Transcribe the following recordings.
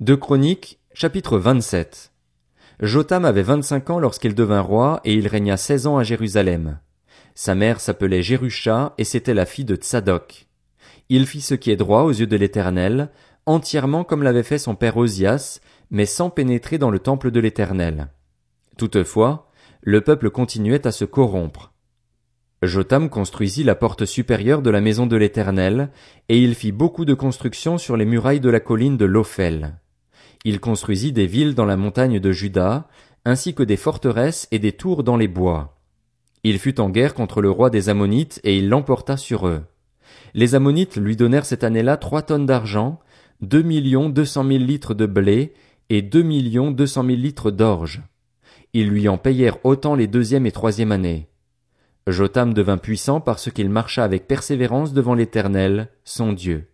De Chroniques, chapitre 27. Jotam avait vingt-cinq ans lorsqu'il devint roi, et il régna seize ans à Jérusalem. Sa mère s'appelait Jérusha, et c'était la fille de Tsadok. Il fit ce qui est droit aux yeux de l'Éternel, entièrement comme l'avait fait son père Osias, mais sans pénétrer dans le temple de l'Éternel. Toutefois, le peuple continuait à se corrompre. Jotam construisit la porte supérieure de la maison de l'Éternel, et il fit beaucoup de constructions sur les murailles de la colline de l'Ophel. Il construisit des villes dans la montagne de Juda, ainsi que des forteresses et des tours dans les bois. Il fut en guerre contre le roi des Ammonites et il l'emporta sur eux. Les Ammonites lui donnèrent cette année-là trois tonnes d'argent, deux millions deux cent mille litres de blé et deux millions deux cent mille litres d'orge. Ils lui en payèrent autant les deuxième et troisième années. Jotam devint puissant parce qu'il marcha avec persévérance devant l'Éternel, son Dieu.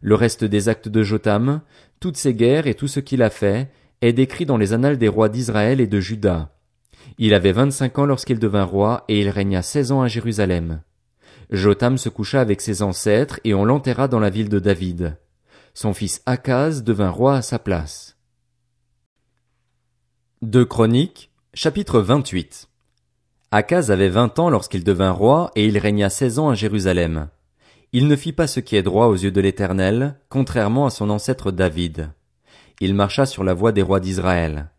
Le reste des actes de Jotam, toutes ses guerres et tout ce qu'il a fait, est décrit dans les annales des rois d'Israël et de Juda. Il avait vingt-cinq ans lorsqu'il devint roi, et il régna seize ans à Jérusalem. Jotam se coucha avec ses ancêtres, et on l'enterra dans la ville de David. Son fils Akaz devint roi à sa place. De Chroniques, chapitre 28. Akaz avait vingt ans lorsqu'il devint roi, et il régna seize ans à Jérusalem. Il ne fit pas ce qui est droit aux yeux de l'Éternel, contrairement à son ancêtre David. Il marcha sur la voie des rois d'Israël.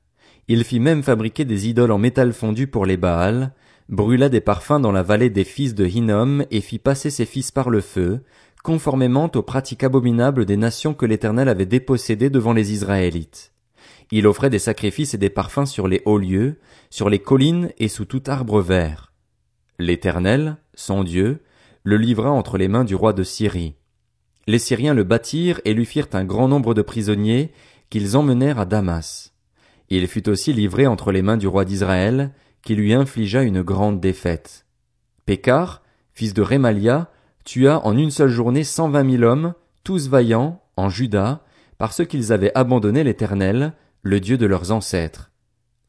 Il fit même fabriquer des idoles en métal fondu pour les Baals, brûla des parfums dans la vallée des fils de Hinnom et fit passer ses fils par le feu, conformément aux pratiques abominables des nations que l'Éternel avait dépossédées devant les Israélites. Il offrait des sacrifices et des parfums sur les hauts lieux, sur les collines et sous tout arbre vert. L'Éternel, son Dieu, le livra entre les mains du roi de Syrie. Les Syriens le bâtirent et lui firent un grand nombre de prisonniers qu'ils emmenèrent à Damas. Il fut aussi livré entre les mains du roi d'Israël, qui lui infligea une grande défaite. Pécar, fils de Rémalia, tua en une seule journée cent vingt mille hommes, tous vaillants, en Juda, parce qu'ils avaient abandonné l'Éternel, le Dieu de leurs ancêtres.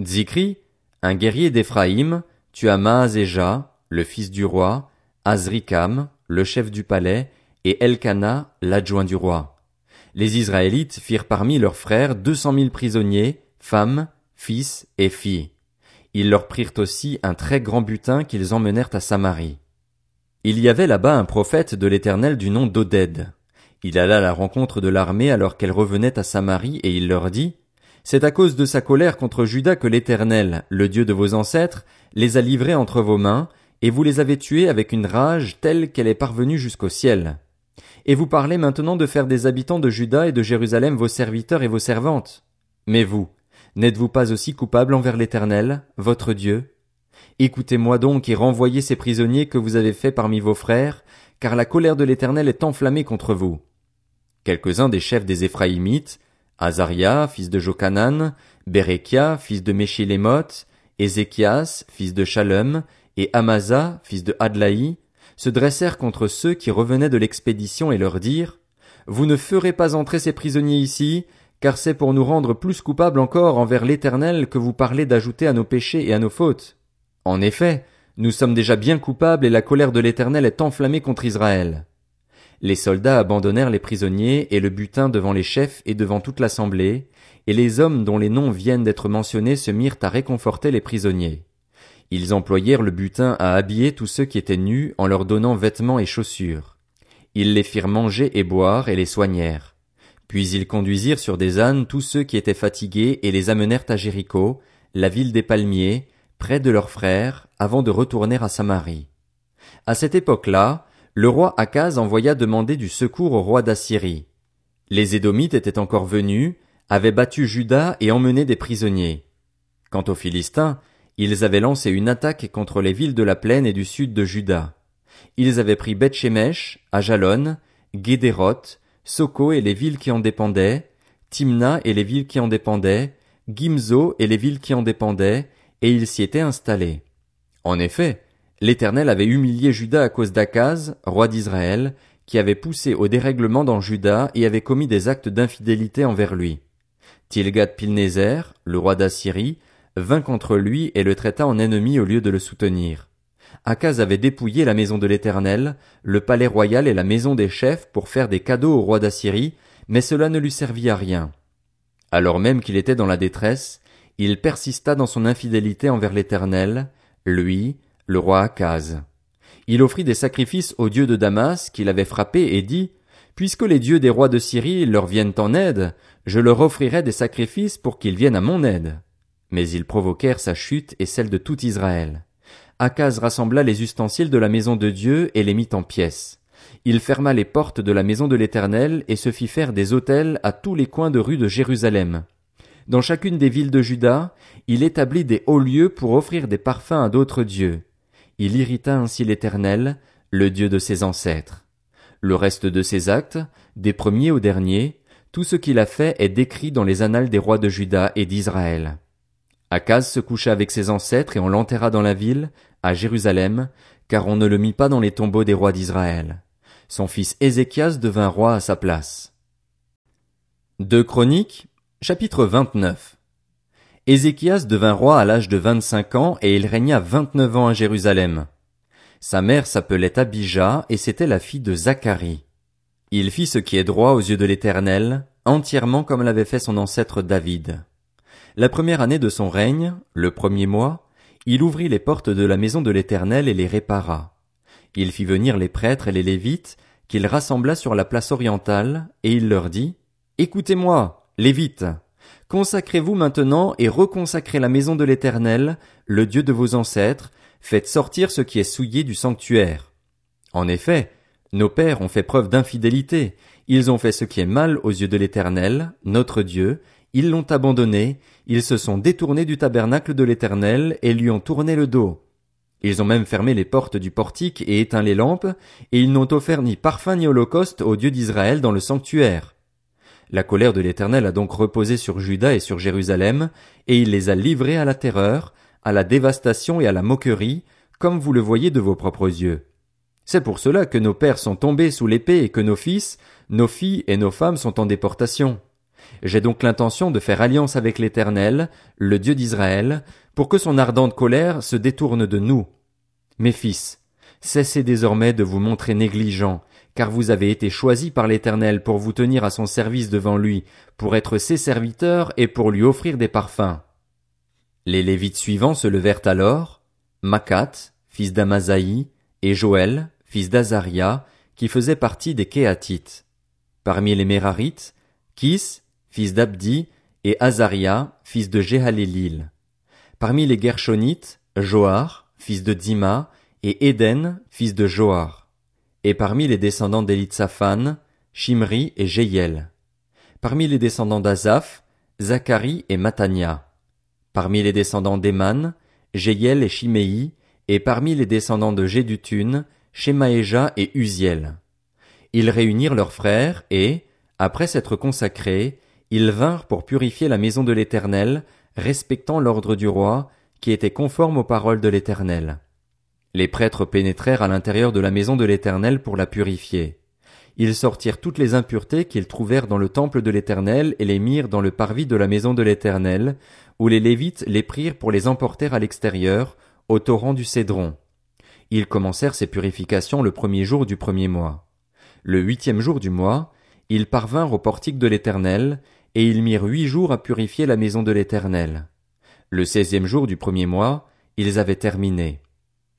Zikri, un guerrier d'Éphraïm, tua Maazéja, le fils du roi, Azrikam, le chef du palais, et Elkana, l'adjoint du roi. Les Israélites firent parmi leurs frères deux cent mille prisonniers, femmes, fils et filles. Ils leur prirent aussi un très grand butin qu'ils emmenèrent à Samarie. Il y avait là-bas un prophète de l'Éternel du nom d'Oded. Il alla à la rencontre de l'armée alors qu'elle revenait à Samarie et il leur dit, C'est à cause de sa colère contre Judas que l'Éternel, le Dieu de vos ancêtres, les a livrés entre vos mains, et vous les avez tués avec une rage telle qu'elle est parvenue jusqu'au ciel. Et vous parlez maintenant de faire des habitants de Juda et de Jérusalem vos serviteurs et vos servantes. Mais vous, n'êtes-vous pas aussi coupables envers l'Éternel, votre Dieu? Écoutez-moi donc et renvoyez ces prisonniers que vous avez faits parmi vos frères, car la colère de l'Éternel est enflammée contre vous. Quelques-uns des chefs des Éphraïmites, Azaria, fils de Jokanan, Berekia, fils de Méchilémoth, Ézéchias, fils de Shalom, et Amasa, fils de Adlaï, se dressèrent contre ceux qui revenaient de l'expédition et leur dirent, Vous ne ferez pas entrer ces prisonniers ici, car c'est pour nous rendre plus coupables encore envers l'Éternel que vous parlez d'ajouter à nos péchés et à nos fautes. En effet, nous sommes déjà bien coupables et la colère de l'Éternel est enflammée contre Israël. Les soldats abandonnèrent les prisonniers et le butin devant les chefs et devant toute l'assemblée, et les hommes dont les noms viennent d'être mentionnés se mirent à réconforter les prisonniers. Ils employèrent le butin à habiller tous ceux qui étaient nus en leur donnant vêtements et chaussures. Ils les firent manger et boire et les soignèrent. Puis ils conduisirent sur des ânes tous ceux qui étaient fatigués et les amenèrent à Jéricho, la ville des palmiers, près de leurs frères, avant de retourner à Samarie. À cette époque-là, le roi Akaz envoya demander du secours au roi d'Assyrie. Les Édomites étaient encore venus, avaient battu Juda et emmené des prisonniers. Quant aux Philistins, ils avaient lancé une attaque contre les villes de la plaine et du sud de Juda. Ils avaient pris Beth-Shemesh, Ajalon, Gédéroth, Soko et les villes qui en dépendaient, Timna et les villes qui en dépendaient, Gimzo et les villes qui en dépendaient, et ils s'y étaient installés. En effet, l'Éternel avait humilié Juda à cause d'Akaz, roi d'Israël, qui avait poussé au dérèglement dans Juda et avait commis des actes d'infidélité envers lui. Tilgat-Pilnézer, le roi d'Assyrie, vint contre lui et le traita en ennemi au lieu de le soutenir. Akaz avait dépouillé la maison de l'Éternel, le palais royal et la maison des chefs pour faire des cadeaux au roi d'Assyrie, mais cela ne lui servit à rien. Alors même qu'il était dans la détresse, il persista dans son infidélité envers l'Éternel, lui, le roi Akaz. Il offrit des sacrifices aux dieux de Damas qu'il avait frappés et dit, Puisque les dieux des rois de Syrie leur viennent en aide, je leur offrirai des sacrifices pour qu'ils viennent à mon aide. Mais ils provoquèrent sa chute et celle de tout Israël. Akaz rassembla les ustensiles de la maison de Dieu et les mit en pièces. Il ferma les portes de la maison de l'Éternel et se fit faire des autels à tous les coins de rue de Jérusalem. Dans chacune des villes de Juda, il établit des hauts lieux pour offrir des parfums à d'autres dieux. Il irrita ainsi l'Éternel, le Dieu de ses ancêtres. Le reste de ses actes, des premiers aux derniers, tout ce qu'il a fait est décrit dans les annales des rois de Juda et d'Israël. Akaz se coucha avec ses ancêtres et on l'enterra dans la ville, à Jérusalem, car on ne le mit pas dans les tombeaux des rois d'Israël. Son fils Ézéchias devint roi à sa place. Deux Chroniques, chapitre 29. Ézéchias devint roi à l'âge de vingt-cinq ans et il régna vingt-neuf ans à Jérusalem. Sa mère s'appelait Abijah et c'était la fille de Zacharie. Il fit ce qui est droit aux yeux de l'Éternel, entièrement comme l'avait fait son ancêtre David. La première année de son règne, le premier mois, il ouvrit les portes de la maison de l'Éternel et les répara. Il fit venir les prêtres et les Lévites, qu'il rassembla sur la place orientale, et il leur dit, Écoutez-moi, Lévites, consacrez-vous maintenant et reconsacrez la maison de l'Éternel, le Dieu de vos ancêtres, faites sortir ce qui est souillé du sanctuaire. En effet, nos pères ont fait preuve d'infidélité, ils ont fait ce qui est mal aux yeux de l'Éternel, notre Dieu, ils l'ont abandonné, ils se sont détournés du tabernacle de l'Éternel et lui ont tourné le dos. Ils ont même fermé les portes du portique et éteint les lampes, et ils n'ont offert ni parfum ni holocauste au Dieu d'Israël dans le sanctuaire. La colère de l'Éternel a donc reposé sur Juda et sur Jérusalem, et il les a livrés à la terreur, à la dévastation et à la moquerie, comme vous le voyez de vos propres yeux. C'est pour cela que nos pères sont tombés sous l'épée et que nos fils, nos filles et nos femmes sont en déportation. J'ai donc l'intention de faire alliance avec l'Éternel, le Dieu d'Israël, pour que son ardente colère se détourne de nous. Mes fils, cessez désormais de vous montrer négligents, car vous avez été choisis par l'Éternel pour vous tenir à son service devant lui, pour être ses serviteurs et pour lui offrir des parfums. Les Lévites suivants se levèrent alors, Makat, fils d'Amazaï, et Joël, fils d'Azaria, qui faisait partie des Kéatites. Parmi les Mérarites, fils d'Abdi, et Azaria, fils de Jéhalélil. Parmi les Gershonites, Joar, fils de Dima, et Éden, fils de Joar. Et parmi les descendants d'Elitsaphan, Shimri et Jéiel. Parmi les descendants d'Azaph, Zacharie et Matania. Parmi les descendants d'Eman, Jéiel et Shimei, et parmi les descendants de Jédutun, Shemaéja et Uziel. Ils réunirent leurs frères et, après s'être consacrés, ils vinrent pour purifier la maison de l'Éternel, respectant l'ordre du roi, qui était conforme aux paroles de l'Éternel. Les prêtres pénétrèrent à l'intérieur de la maison de l'Éternel pour la purifier. Ils sortirent toutes les impuretés qu'ils trouvèrent dans le temple de l'Éternel et les mirent dans le parvis de la maison de l'Éternel, où les Lévites les prirent pour les emporter à l'extérieur, au torrent du Cédron. Ils commencèrent ces purifications le premier jour du premier mois. Le huitième jour du mois, ils parvinrent au portique de l'Éternel, et ils mirent huit jours à purifier la maison de l'Éternel. Le seizième jour du premier mois, ils avaient terminé.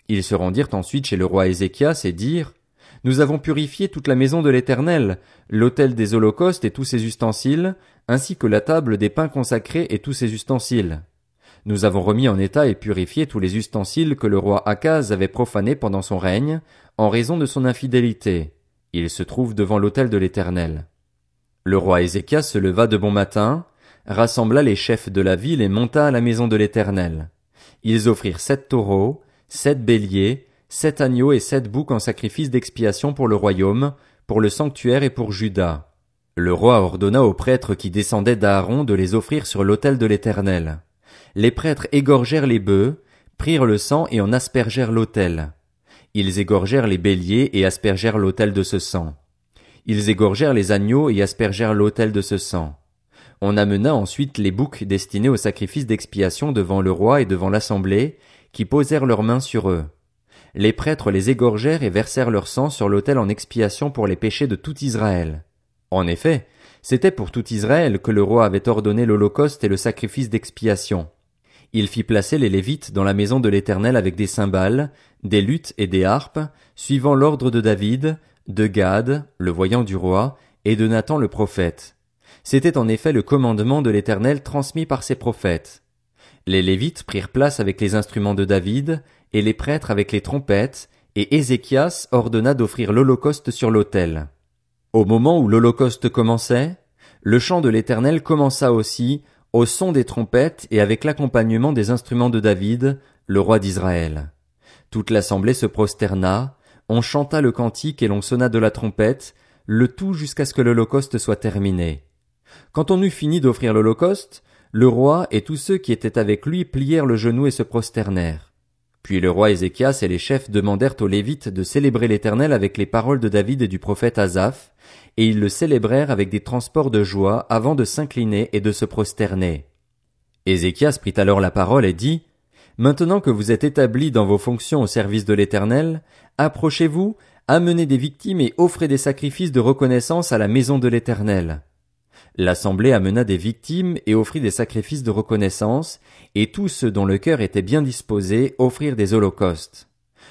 Ils se rendirent ensuite chez le roi Ézéchias et dirent, Nous avons purifié toute la maison de l'Éternel, l'autel des holocaustes et tous ses ustensiles, ainsi que la table des pains consacrés et tous ses ustensiles. Nous avons remis en état et purifié tous les ustensiles que le roi Akaz avait profanés pendant son règne, en raison de son infidélité. Il se trouve devant l'autel de l'Éternel. Le roi Ézéchias se leva de bon matin, rassembla les chefs de la ville et monta à la maison de l'Éternel. Ils offrirent sept taureaux, sept béliers, sept agneaux et sept boucs en sacrifice d'expiation pour le royaume, pour le sanctuaire et pour Juda. Le roi ordonna aux prêtres qui descendaient d'Aaron de les offrir sur l'autel de l'Éternel. Les prêtres égorgèrent les bœufs, prirent le sang et en aspergèrent l'autel. Ils égorgèrent les béliers et aspergèrent l'autel de ce sang. Ils égorgèrent les agneaux et aspergèrent l'autel de ce sang. On amena ensuite les boucs destinés au sacrifice d'expiation devant le roi et devant l'assemblée, qui posèrent leurs mains sur eux. Les prêtres les égorgèrent et versèrent leur sang sur l'autel en expiation pour les péchés de tout Israël. En effet, C'était pour tout Israël que le roi avait ordonné l'holocauste et le sacrifice d'expiation. Il fit placer les Lévites dans la maison de l'Éternel avec des cymbales, des luttes et des harpes, suivant l'ordre de David, de Gad, le voyant du roi, et de Nathan le prophète. C'était en effet le commandement de l'Éternel transmis par ses prophètes. Les Lévites prirent place avec les instruments de David, et les prêtres avec les trompettes, et Ézéchias ordonna d'offrir l'holocauste sur l'autel. Au moment où l'holocauste commençait, le chant de l'Éternel commença aussi, au son des trompettes et avec l'accompagnement des instruments de David, le roi d'Israël. Toute l'assemblée se prosterna, on chanta le cantique et l'on sonna de la trompette, le tout jusqu'à ce que l'holocauste soit terminé. Quand on eut fini d'offrir l'holocauste, le roi et tous ceux qui étaient avec lui plièrent le genou et se prosternèrent. Puis le roi Ézéchias et les chefs demandèrent aux Lévites de célébrer l'Éternel avec les paroles de David et du prophète Asaph, et ils le célébrèrent avec des transports de joie avant de s'incliner et de se prosterner. Ézéchias prit alors la parole et dit, Maintenant que vous êtes établis dans vos fonctions au service de l'Éternel, approchez-vous, amenez des victimes et offrez des sacrifices de reconnaissance à la maison de l'Éternel. L'assemblée amena des victimes et offrit des sacrifices de reconnaissance, et tous ceux dont le cœur était bien disposé offrirent des holocaustes.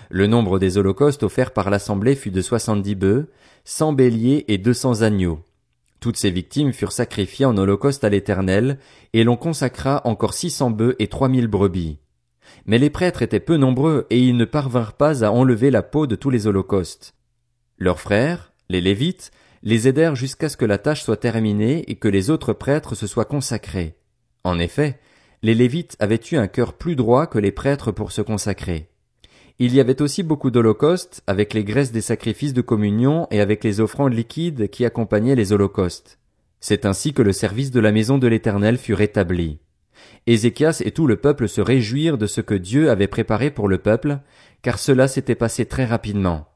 Le nombre des holocaustes offerts par l'assemblée fut de soixante-dix bœufs, cent béliers et deux cents agneaux. Toutes ces victimes furent sacrifiées en holocauste à l'Éternel, et l'on consacra encore six cents bœufs et trois mille brebis. Mais les prêtres étaient peu nombreux, et ils ne parvinrent pas à enlever la peau de tous les holocaustes. Leurs frères, les Lévites, les aidèrent jusqu'à ce que la tâche soit terminée et que les autres prêtres se soient consacrés. En effet, les Lévites avaient eu un cœur plus droit que les prêtres pour se consacrer. Il y avait aussi beaucoup d'holocaustes, avec les graisses des sacrifices de communion et avec les offrandes liquides qui accompagnaient les holocaustes. C'est ainsi que le service de la maison de l'Éternel fut rétabli. Ézéchias et tout le peuple se réjouirent de ce que Dieu avait préparé pour le peuple, car cela s'était passé très rapidement.